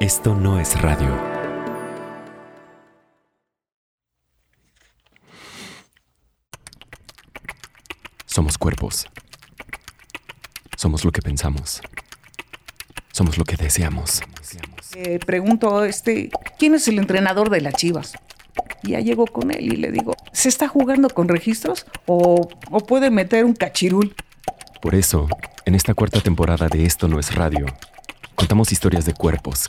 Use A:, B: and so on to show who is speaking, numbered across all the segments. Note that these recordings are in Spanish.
A: Esto no es radio. Somos cuerpos. Somos lo que pensamos. Somos lo que deseamos.
B: Eh, pregunto, este, ¿quién es el entrenador de las Chivas? Ya llego con él y le digo, ¿se está jugando con registros o, o puede meter un cachirul?
A: Por eso, en esta cuarta temporada de Esto no es radio, contamos historias de cuerpos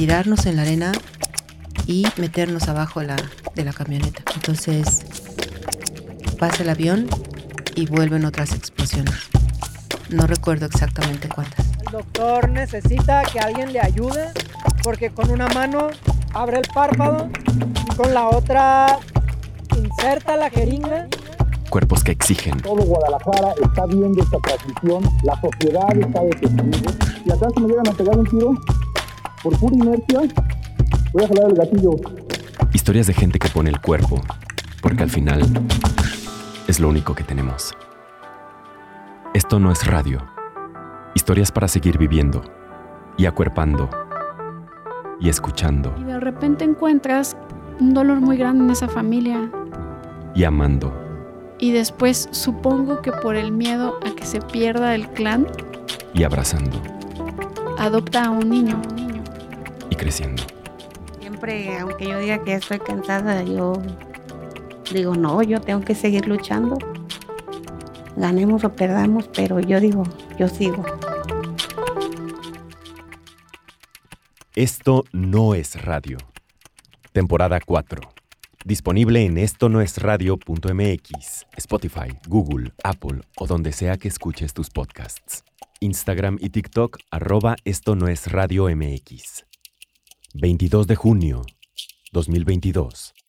C: tirarnos en la arena y meternos abajo la, de la camioneta. Entonces pasa el avión y vuelven otras explosiones. No recuerdo exactamente cuántas.
D: El doctor necesita que alguien le ayude porque con una mano abre el párpado y con la otra inserta la jeringa.
A: Cuerpos que exigen.
E: Todo Guadalajara está viendo esta transmisión, la sociedad está de testigo. Y atrás me llegan a pegar un tiro, por pura inercia, voy a jalar el gatillo.
A: Historias de gente que pone el cuerpo, porque al final es lo único que tenemos. Esto no es radio. Historias para seguir viviendo y acuerpando y escuchando
F: Y de repente encuentras un dolor muy grande en esa familia.
A: y amando
F: Y después supongo que por el miedo a que se pierda el clan,
A: y abrazando
F: adopta a un niño.
A: Creciendo.
G: Siempre, aunque yo diga que estoy cansada, yo digo, no, yo tengo que seguir luchando. Ganemos o perdamos, pero yo digo, yo sigo.
A: Esto no es radio. Temporada 4. Disponible en esto no es radio.mx, Spotify, Google, Apple o donde sea que escuches tus podcasts. Instagram y TikTok arroba esto no es radio MX. 22 de junio 2022.